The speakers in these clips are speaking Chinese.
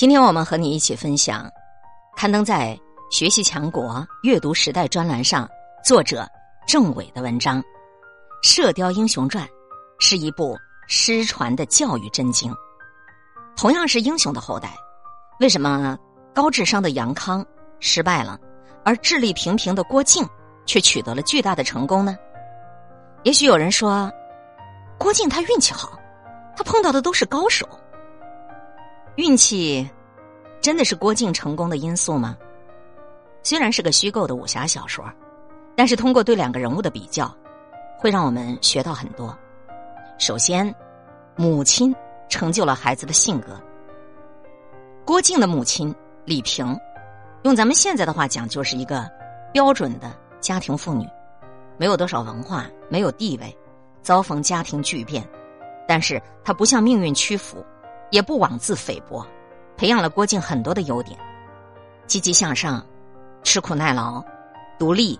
今天我们和你一起分享，刊登在《学习强国阅读时代》专栏上，作者郑伟的文章《射雕英雄传》是一部失传的教育真经。同样是英雄的后代，为什么高智商的杨康失败了，而智力平平的郭靖却取得了巨大的成功呢？也许有人说，郭靖他运气好，他碰到的都是高手。运气真的是郭靖成功的因素吗？虽然是个虚构的武侠小说，但是通过对两个人物的比较，会让我们学到很多。首先，母亲成就了孩子的性格。郭靖的母亲李萍，用咱们现在的话讲，就是一个标准的家庭妇女，没有多少文化，没有地位，遭逢家庭巨变，但是她不向命运屈服。也不妄自菲薄，培养了郭靖很多的优点：积极向上、吃苦耐劳、独立、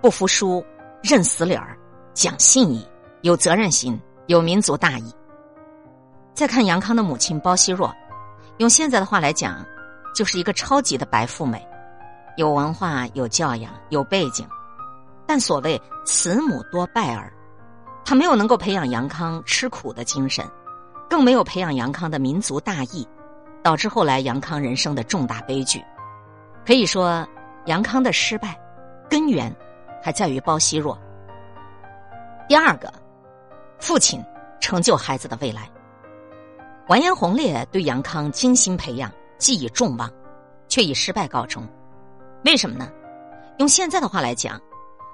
不服输、认死理儿、讲信义、有责任心、有民族大义。再看杨康的母亲包惜弱，用现在的话来讲，就是一个超级的白富美，有文化、有教养、有背景，但所谓慈母多败儿，她没有能够培养杨康吃苦的精神。更没有培养杨康的民族大义，导致后来杨康人生的重大悲剧。可以说，杨康的失败根源还在于包惜弱。第二个，父亲成就孩子的未来。完颜洪烈对杨康精心培养，寄以重望，却以失败告终。为什么呢？用现在的话来讲，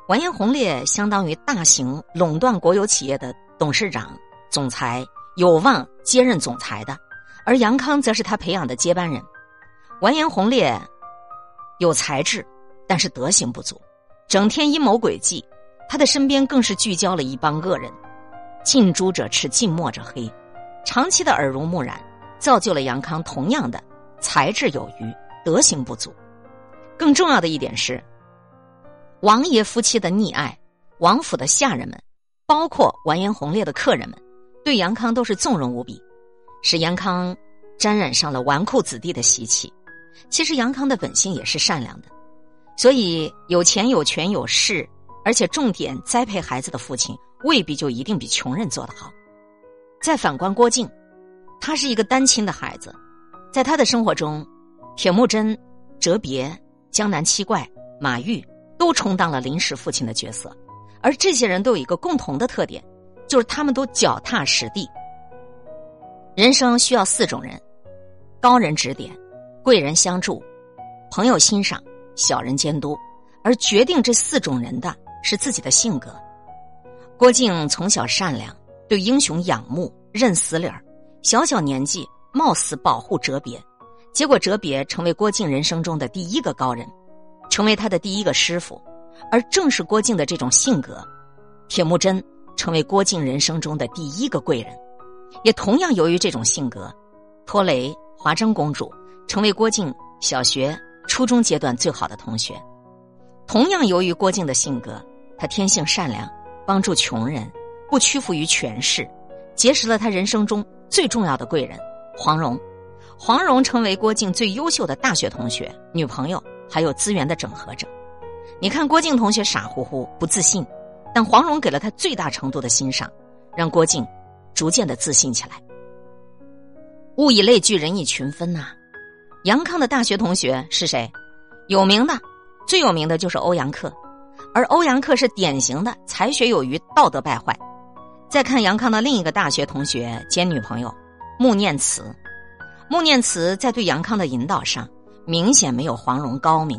完颜洪烈相当于大型垄断国有企业的董事长、总裁。有望接任总裁的，而杨康则是他培养的接班人。完颜洪烈有才智，但是德行不足，整天阴谋诡计。他的身边更是聚焦了一帮恶人，近朱者赤，近墨者黑。长期的耳濡目染，造就了杨康同样的才智有余，德行不足。更重要的一点是，王爷夫妻的溺爱，王府的下人们，包括完颜洪烈的客人们。对杨康都是纵容无比，使杨康沾染上了纨绔子弟的习气。其实杨康的本性也是善良的，所以有钱有权有势，而且重点栽培孩子的父亲，未必就一定比穷人做得好。再反观郭靖，他是一个单亲的孩子，在他的生活中，铁木真、哲别、江南七怪、马玉都充当了临时父亲的角色，而这些人都有一个共同的特点。就是他们都脚踏实地。人生需要四种人：高人指点、贵人相助、朋友欣赏、小人监督。而决定这四种人的是自己的性格。郭靖从小善良，对英雄仰慕，认死理儿。小小年纪，冒死保护哲别，结果哲别成为郭靖人生中的第一个高人，成为他的第一个师傅。而正是郭靖的这种性格，铁木真。成为郭靖人生中的第一个贵人，也同样由于这种性格，托雷、华筝公主成为郭靖小学、初中阶段最好的同学。同样由于郭靖的性格，他天性善良，帮助穷人，不屈服于权势，结识了他人生中最重要的贵人黄蓉。黄蓉成为郭靖最优秀的大学同学、女朋友，还有资源的整合者。你看郭靖同学傻乎乎、不自信。但黄蓉给了他最大程度的欣赏，让郭靖逐渐的自信起来。物以类聚，人以群分呐。杨康的大学同学是谁？有名的，最有名的就是欧阳克，而欧阳克是典型的才学有余，道德败坏。再看杨康的另一个大学同学兼女朋友穆念慈，穆念慈在对杨康的引导上，明显没有黄蓉高明。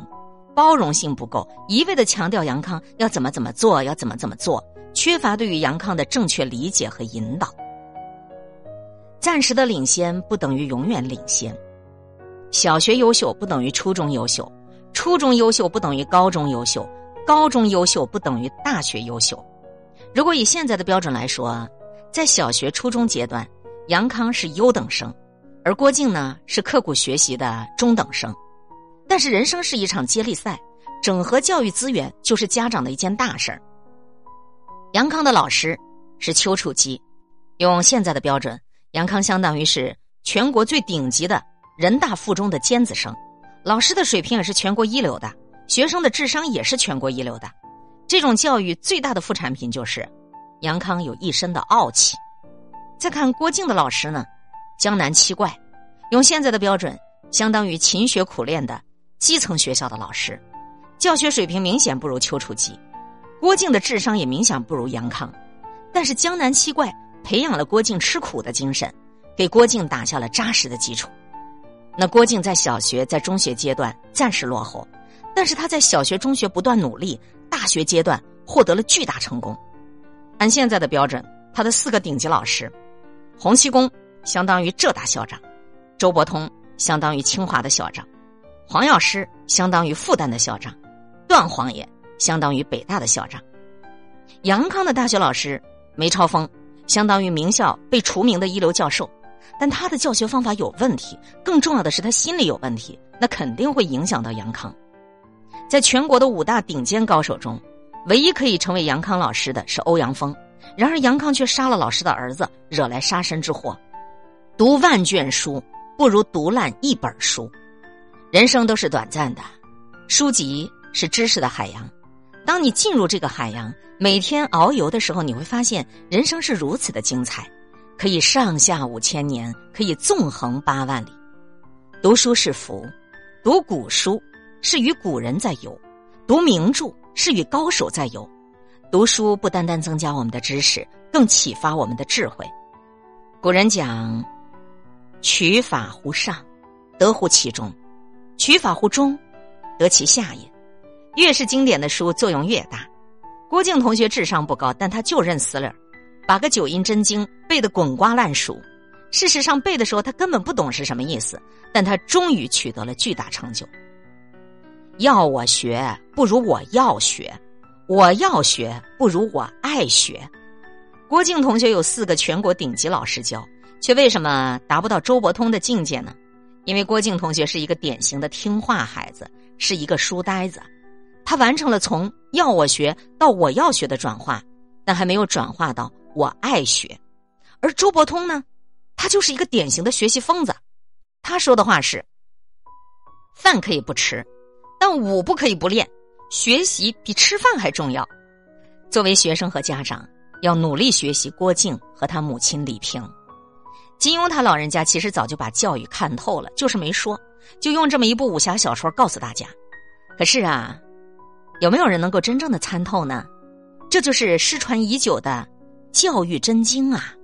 包容性不够，一味的强调杨康要怎么怎么做，要怎么怎么做，缺乏对于杨康的正确理解和引导。暂时的领先不等于永远领先，小学优秀不等于初中优秀，初中优秀不等于高中优秀，高中优秀不等于大学优秀。如果以现在的标准来说，在小学、初中阶段，杨康是优等生，而郭靖呢是刻苦学习的中等生。但是人生是一场接力赛，整合教育资源就是家长的一件大事儿。杨康的老师是丘处机，用现在的标准，杨康相当于是全国最顶级的人大附中的尖子生，老师的水平也是全国一流的，学生的智商也是全国一流的。这种教育最大的副产品就是杨康有一身的傲气。再看郭靖的老师呢，江南七怪，用现在的标准，相当于勤学苦练的基层学校的老师，教学水平明显不如丘处机。郭靖的智商也明显不如杨康，但是江南七怪培养了郭靖吃苦的精神，给郭靖打下了扎实的基础。那郭靖在小学、在中学阶段暂时落后，但是他在小学、中学不断努力，大学阶段获得了巨大成功。按现在的标准，他的四个顶级老师，洪七公相当于浙大校长，周伯通相当于清华的校长，黄药师相当于复旦的校长，段皇爷相当于北大的校长，杨康的大学老师梅超风相当于名校被除名的一流教授。但他的教学方法有问题，更重要的是他心理有问题，那肯定会影响到杨康。在全国的五大顶尖高手中，唯一可以成为杨康老师的是欧阳锋，然而杨康却杀了老师的儿子，惹来杀身之祸。读万卷书不如读烂一本书，人生都是短暂的，书籍是知识的海洋。当你进入这个海洋，每天遨游的时候，你会发现人生是如此的精彩。可以上下五千年，可以纵横八万里。读书是福，读古书是与古人在游，读名著是与高手在游。读书不单单增加我们的知识，更启发我们的智慧。古人讲：“取法乎上，得乎其中；取法乎中，得其下也。”越是经典的书，作用越大。郭靖同学智商不高，但他就认死理儿。把个九阴真经背得滚瓜烂熟，事实上背的时候他根本不懂是什么意思，但他终于取得了巨大成就。要我学不如我要学，我要学不如我爱学。郭靖同学有四个全国顶级老师教，却为什么达不到周伯通的境界呢？因为郭靖同学是一个典型的听话孩子，是一个书呆子，他完成了从要我学到我要学的转化，但还没有转化到。我爱学，而周伯通呢，他就是一个典型的学习疯子。他说的话是：“饭可以不吃，但武不可以不练。学习比吃饭还重要。”作为学生和家长，要努力学习郭靖和他母亲李萍。金庸他老人家其实早就把教育看透了，就是没说，就用这么一部武侠小说告诉大家。可是啊，有没有人能够真正的参透呢？这就是失传已久的。教育真经啊！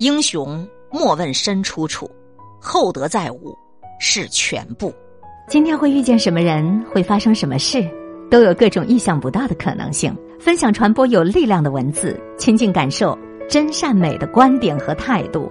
英雄莫问身出处，厚德载物是全部。今天会遇见什么人，会发生什么事，都有各种意想不到的可能性。分享传播有力量的文字，亲近感受真善美的观点和态度。